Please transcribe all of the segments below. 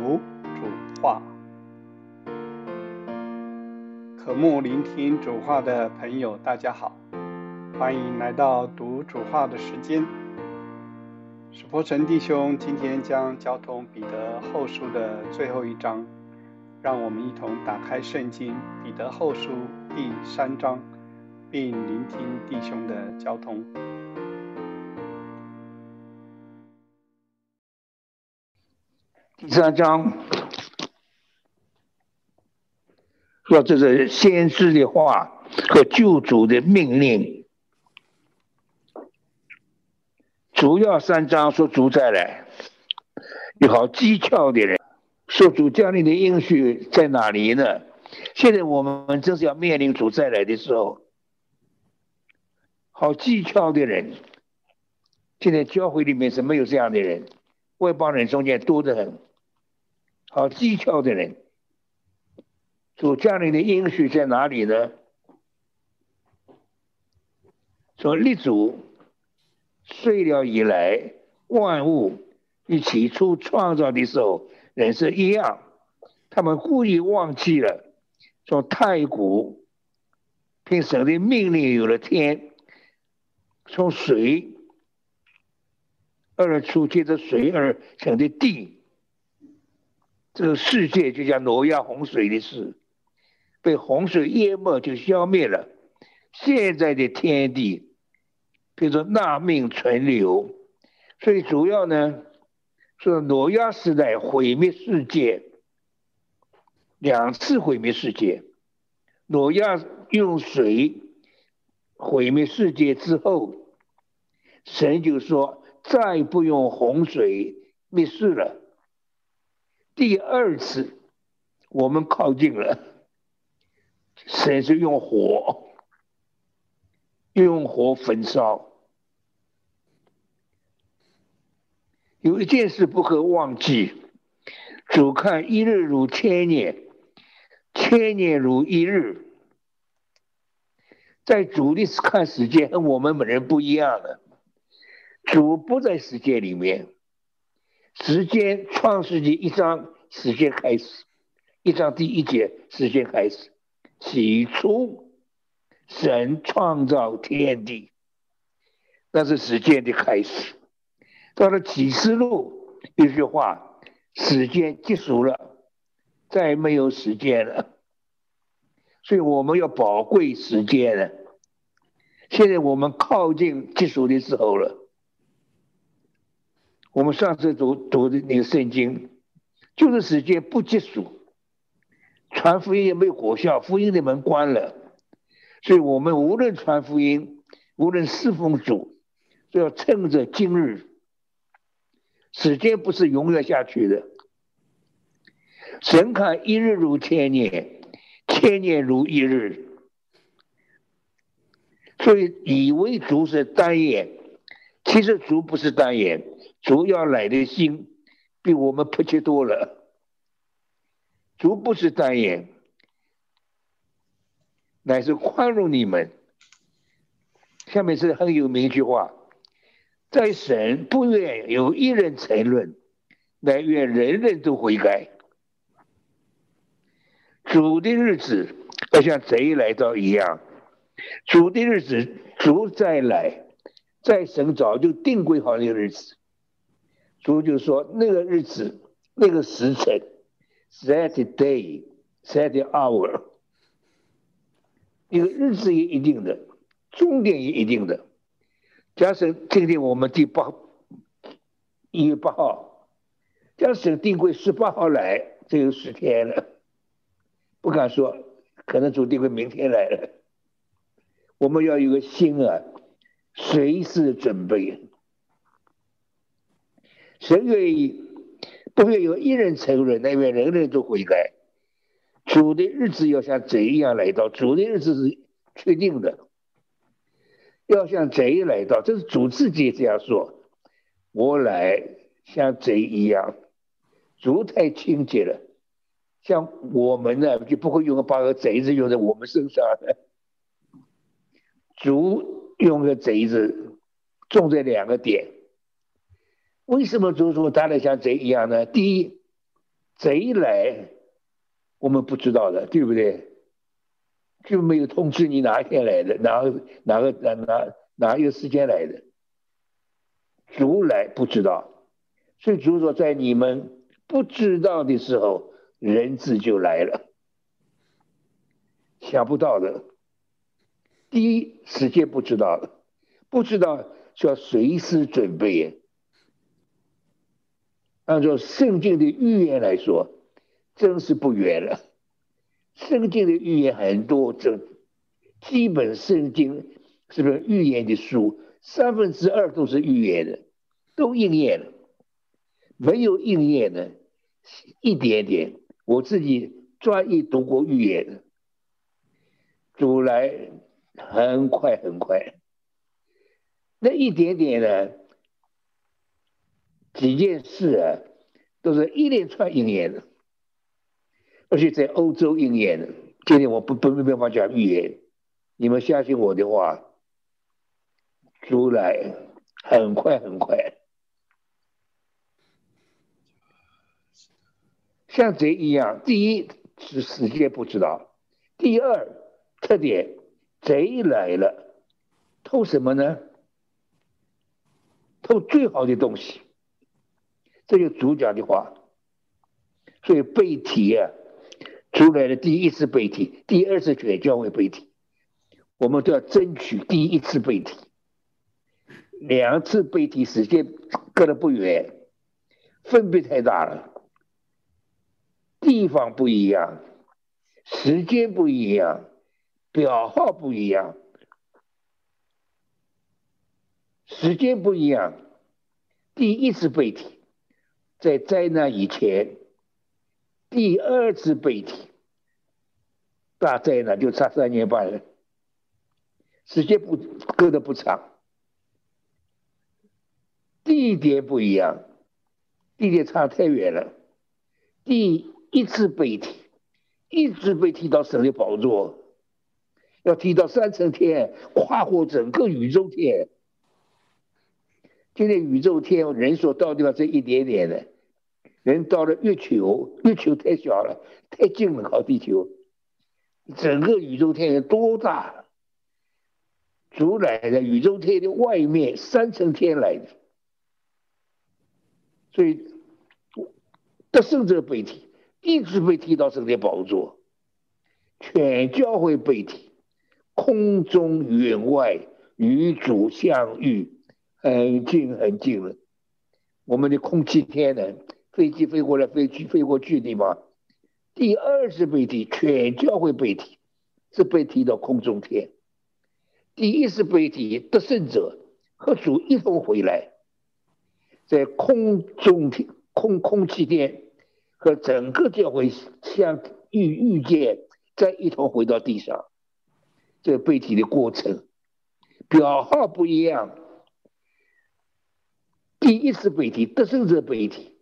读主话，渴慕聆听主话的朋友，大家好，欢迎来到读主话的时间。史波成弟兄今天将交通彼得后书的最后一章，让我们一同打开圣经彼得后书第三章，并聆听弟兄的交通。第三章说这是先知的话和救主的命令，主要三章说主再来，有好技巧的人。说主降临的应许在哪里呢？现在我们正是要面临主再来的时候，好技巧的人，现在教会里面是没有这样的人，外邦人中间多得很。好技巧的人，主降临的应许在哪里呢？说立主睡了以来，万物与起初创造的时候人是一样，他们故意忘记了，从太古凭神的命令有了天，从水而出，接着水而成的地。这个世界就像挪亚洪水的事，被洪水淹没就消灭了。现在的天地，比如说纳命存留，所以主要呢，说挪亚时代毁灭世界，两次毁灭世界。挪亚用水毁灭世界之后，神就说再不用洪水灭世了。第二次，我们靠近了，神是用火，用火焚烧。有一件事不可忘记：主看一日如千年，千年如一日。在主的看时间和我们本人不一样了。主不在时间里面。时间创世纪一章时间开始，一章第一节时间开始。起初，神创造天地，那是时间的开始。到了启示录，一句话，时间结束了，再没有时间了。所以我们要宝贵时间了。现在我们靠近结束的时候了。我们上次读读的那个圣经，就是时间不结束，传福音也没有果效，福音的门关了，所以我们无论传福音，无论侍奉主，都要趁着今日。时间不是永远下去的，神看一日如千年，千年如一日，所以以为主是单眼，其实主不是单眼。主要来的心比我们迫切多了。主不是单言，乃是宽容你们。下面是很有名一句话：在神不愿有一人沉沦，乃愿人人都悔改。主的日子要像贼来到一样，主的日子主再来，在神早就定规好那个日子。主就说：“那个日子，那个时辰 （that day, that hour，那个日子也一定的，终点也一定的。假设今天我们第八一月八号，假设定会十八号来，这有十天了。不敢说，可能主定会明天来了。我们要有个心啊，随时准备。”神愿意，不愿有一人承认，那愿人人都悔改。主的日子要像贼一样来到，主的日子是确定的，要像贼来到，这是主自己这样说。我来像贼一样，主太清洁了，像我们呢就不会用个把个贼子用在我们身上的。主用个贼子，重在两个点。为什么主说他来像贼一样呢？第一，贼来，我们不知道的，对不对？就没有通知你哪一天来的，哪个哪个哪哪哪一个时间来的？主来不知道，所以主说在你们不知道的时候，人质就来了。想不到的，第一时间不知道，不知道就要随时准备。按照圣经的预言来说，真是不远了。圣经的预言很多，这基本圣经是不是预言的书？三分之二都是预言的，都应验了。没有应验的，一点点。我自己专一读过预言的，主来很快很快。那一点点呢？几件事啊，都是一连串应验的，而且在欧洲应验的。今天我不不没办法讲预言，你们相信我的话，出来很快很快，像贼一样。第一是时间不知道，第二特点，贼来了，偷什么呢？偷最好的东西。这就主讲的话，所以背题啊，出来的第一次背题，第二次全教会背题，我们都要争取第一次背题，两次背题时间隔得不远，分别太大了，地方不一样，时间不一样，表号不一样，时间不一样，第一次背题。在灾难以前，第二次背题，大灾难就差三年半了，时间不隔得不长，地点不一样，地点差太远了。第一次背题，一直被提到神的宝座，要提到三层天，跨过整个宇宙天。现在宇宙天人所到地方这一点点的，人到了月球，月球太小了，太近了靠地球。整个宇宙天有多大？主来的宇宙天的外面三层天来的，所以得胜者被提，一直被提到神的宝座，全教会被提，空中远外与主相遇。很近很近了，我们的空气天呢？飞机飞过来飞去飞过去的嘛。第二次被提，全教会被提，是被提到空中天。第一次被提，得胜者和主一同回来，在空中天、空空气天和整个教会相遇遇见，再一同回到地上。这被提的过程，表号不一样。第一次背题，得胜者背题，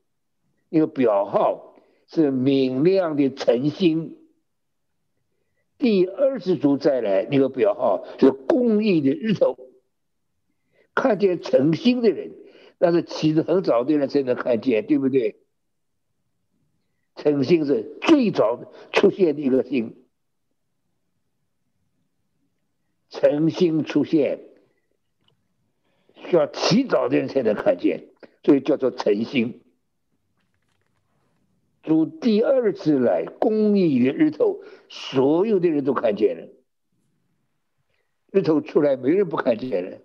那个表号是明亮的晨星。第二次主再来，那个表号是公益的日头。看见晨星的人，那是起得很早的人才能看见，对不对？晨星是最早出现的一个星，晨星出现。需要提早的人才能看见，所以叫做晨星。主第二次来，公义的日头，所有的人都看见了。日头出来，没人不看见了。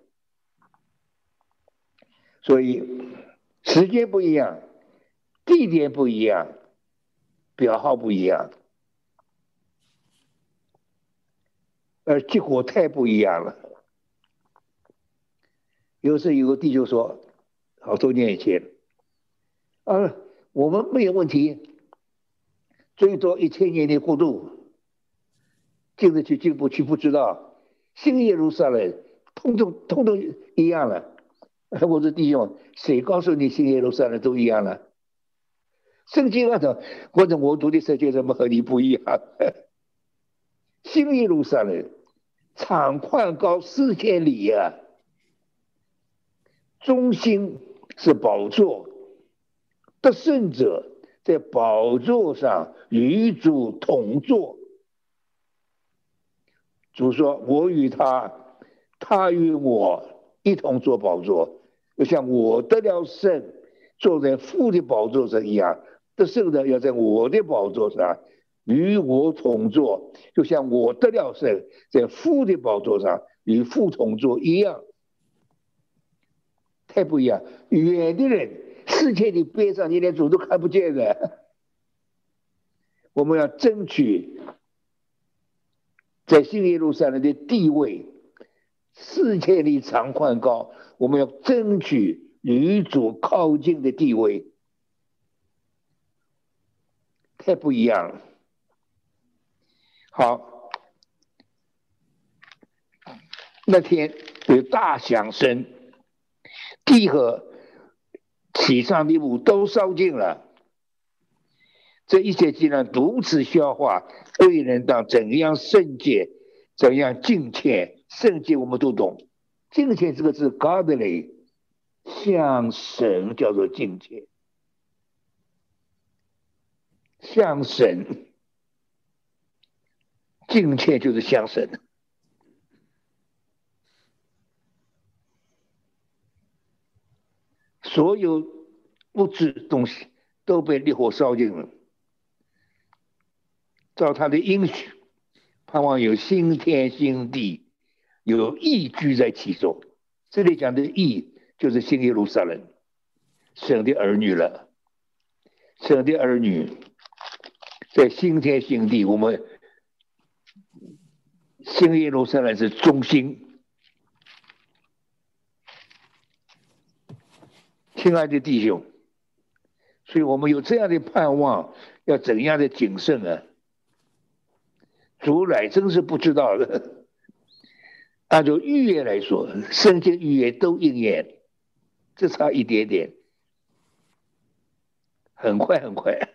所以时间不一样，地点不一样，表号不一样，而结果太不一样了。有时有个弟兄说，好多年以前，啊，我们没有问题，最多一千年的过渡，进得去进不去不知道，新耶路撒冷通通通通一样了。我说弟兄，谁告诉你新耶路撒冷都一样了？圣经那种或者我读的圣经怎么和你不一样？新耶路撒冷长宽高四千里呀。中心是宝座，得胜者在宝座上与主同坐。主说：“我与他，他与我一同坐宝座，就像我得了胜，坐在父的宝座上一样。得胜的要在我的宝座上与我同坐，就像我得了胜，在父的宝座上与父同坐一样。太不一样，远的人，世界的边上，你连主都看不见的。我们要争取。”在新耶路撒冷的地位，四千里长宽高，我们要争取女主靠近的地位，太不一样了。好，那天有大响声，地和地上的物都烧尽了。这一切既然如此消化，为人当怎样圣洁，怎样敬虔？圣洁我们都懂，敬虔这个字 godly，向神叫做敬虔，向神敬虔就是向神。所有物质东西都被烈火烧尽了。照他的应许，盼望有新天新地，有义居在其中。这里讲的义，就是新耶路撒冷，神的儿女了。神的儿女在新天新地，我们新耶路撒冷是中心。亲爱的弟兄，所以我们有这样的盼望，要怎样的谨慎啊？主来真是不知道的。按照预言来说，圣经预言都应验，只差一点点，很快很快，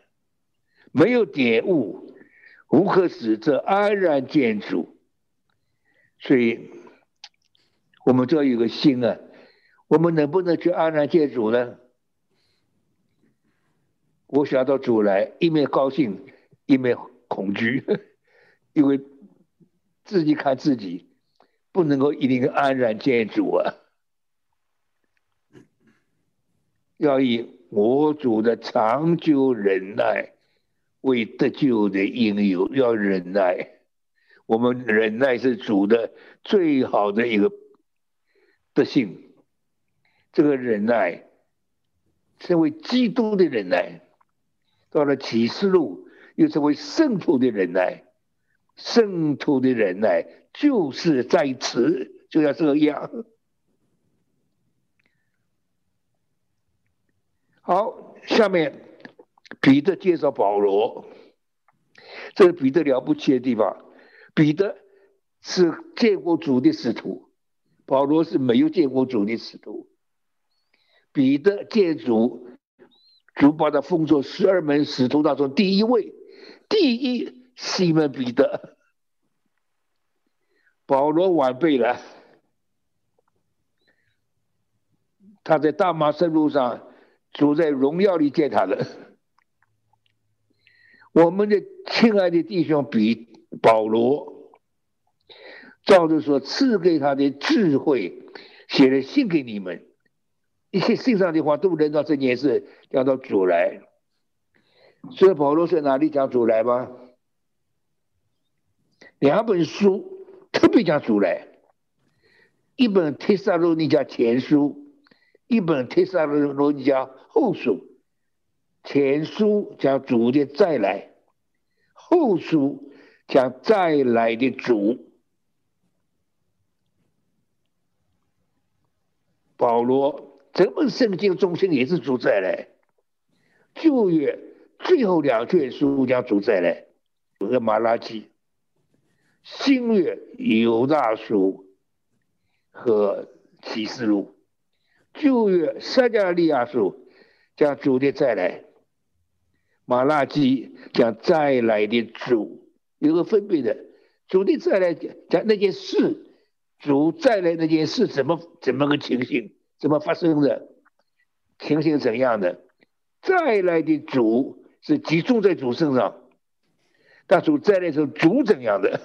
没有点悟，无可使这安然见主。所以，我们就要有个心啊，我们能不能去安然见主呢？我想到主来，一面高兴，一面恐惧。因为自己看自己，不能够一定安然见主啊，要以我主的长久忍耐为得救的应有，要忍耐。我们忍耐是主的最好的一个德性，这个忍耐成为基督的忍耐，到了启示录又成为圣徒的忍耐。圣徒的忍耐就是在此，就要这样。好，下面彼得介绍保罗，这是彼得了不起的地方。彼得是见过主的使徒，保罗是没有见过主的使徒。彼得见主，主把他封作十二门使徒当中第一位，第一。西门彼得，保罗晚辈了。他在大马士路上，主在荣耀里见他了。我们的亲爱的弟兄比保罗，照着说赐给他的智慧，写了信给你们，一些信上的话都能到这件事讲到主来。所以保罗在哪里讲主来吗？两本书特别讲主来，一本《提撒罗尼迦前书》，一本《提撒罗尼迦后书》。前书讲主的再来，后书讲再来的主。保罗整本圣经中心也是主再来，旧约最后两卷书讲主再来，有个马拉基。新月犹大书和启示录，旧月撒加利亚书讲主的再来，马拉基讲再来的主。有个分别的，主的再来讲讲那件事，主再来那件事怎么怎么个情形，怎么发生的，情形怎样的，再来的主是集中在主身上。但主再来时候主怎样的？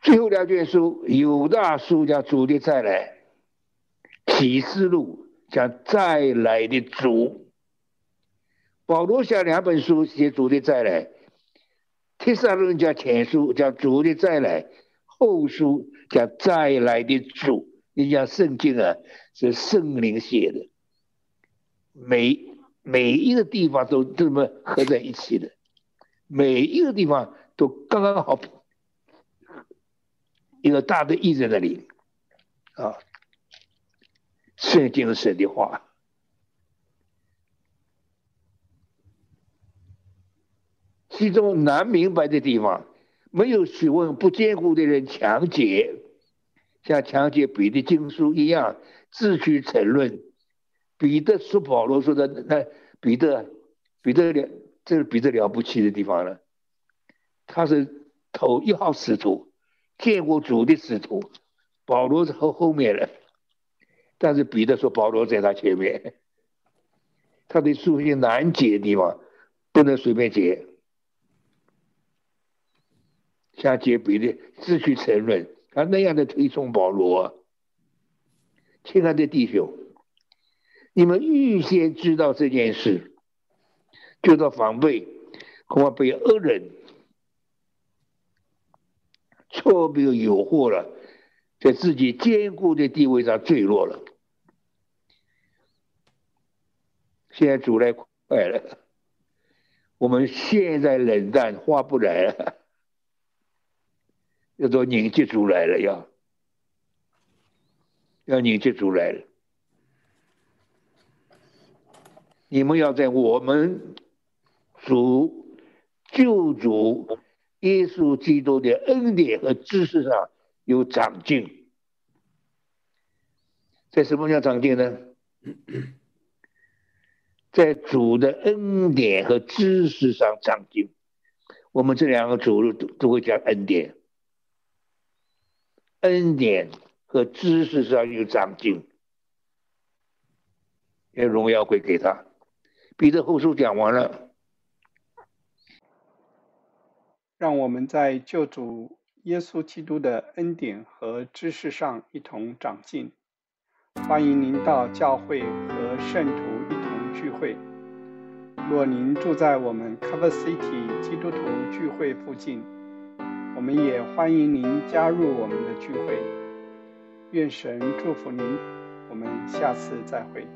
最后两卷书，有大书讲主的再来，启示录讲再来的主。保罗写两本书写主的再来，提撒论讲前书讲主的再来，后书讲再来的主。你讲圣经啊，是圣灵写的，每。每一个地方都这么合在一起的，每一个地方都刚刚好，一个大的意在那里，啊，圣经神的话，其中难明白的地方，没有学问不坚固的人强解，像强解别的经书一样自取沉沦。彼得说：“保罗说的那彼得，彼得了，这是彼得了不起的地方了。他是头一号使徒，见过主的使徒。保罗是后后面的，但是彼得说保罗在他前面。他的书信难解的地方，不能随便解。像解彼得自取沉沦，他那样的推崇保罗。亲爱的弟兄。”你们预先知道这件事，就做防备，恐怕被恶人错别诱惑了，在自己坚固的地位上坠落了。现在主来快了，我们现在冷淡划不来了，要做凝结主来了，要要凝结主来了。你们要在我们主救主耶稣基督的恩典和知识上有长进，在什么叫长进呢？在主的恩典和知识上长进。我们这两个主路都都会讲恩典，恩典和知识上有长进，愿荣耀归给他。彼得后书讲完了，让我们在救主耶稣基督的恩典和知识上一同长进。欢迎您到教会和圣徒一同聚会。若您住在我们 Cover City 基督徒聚会附近，我们也欢迎您加入我们的聚会。愿神祝福您，我们下次再会。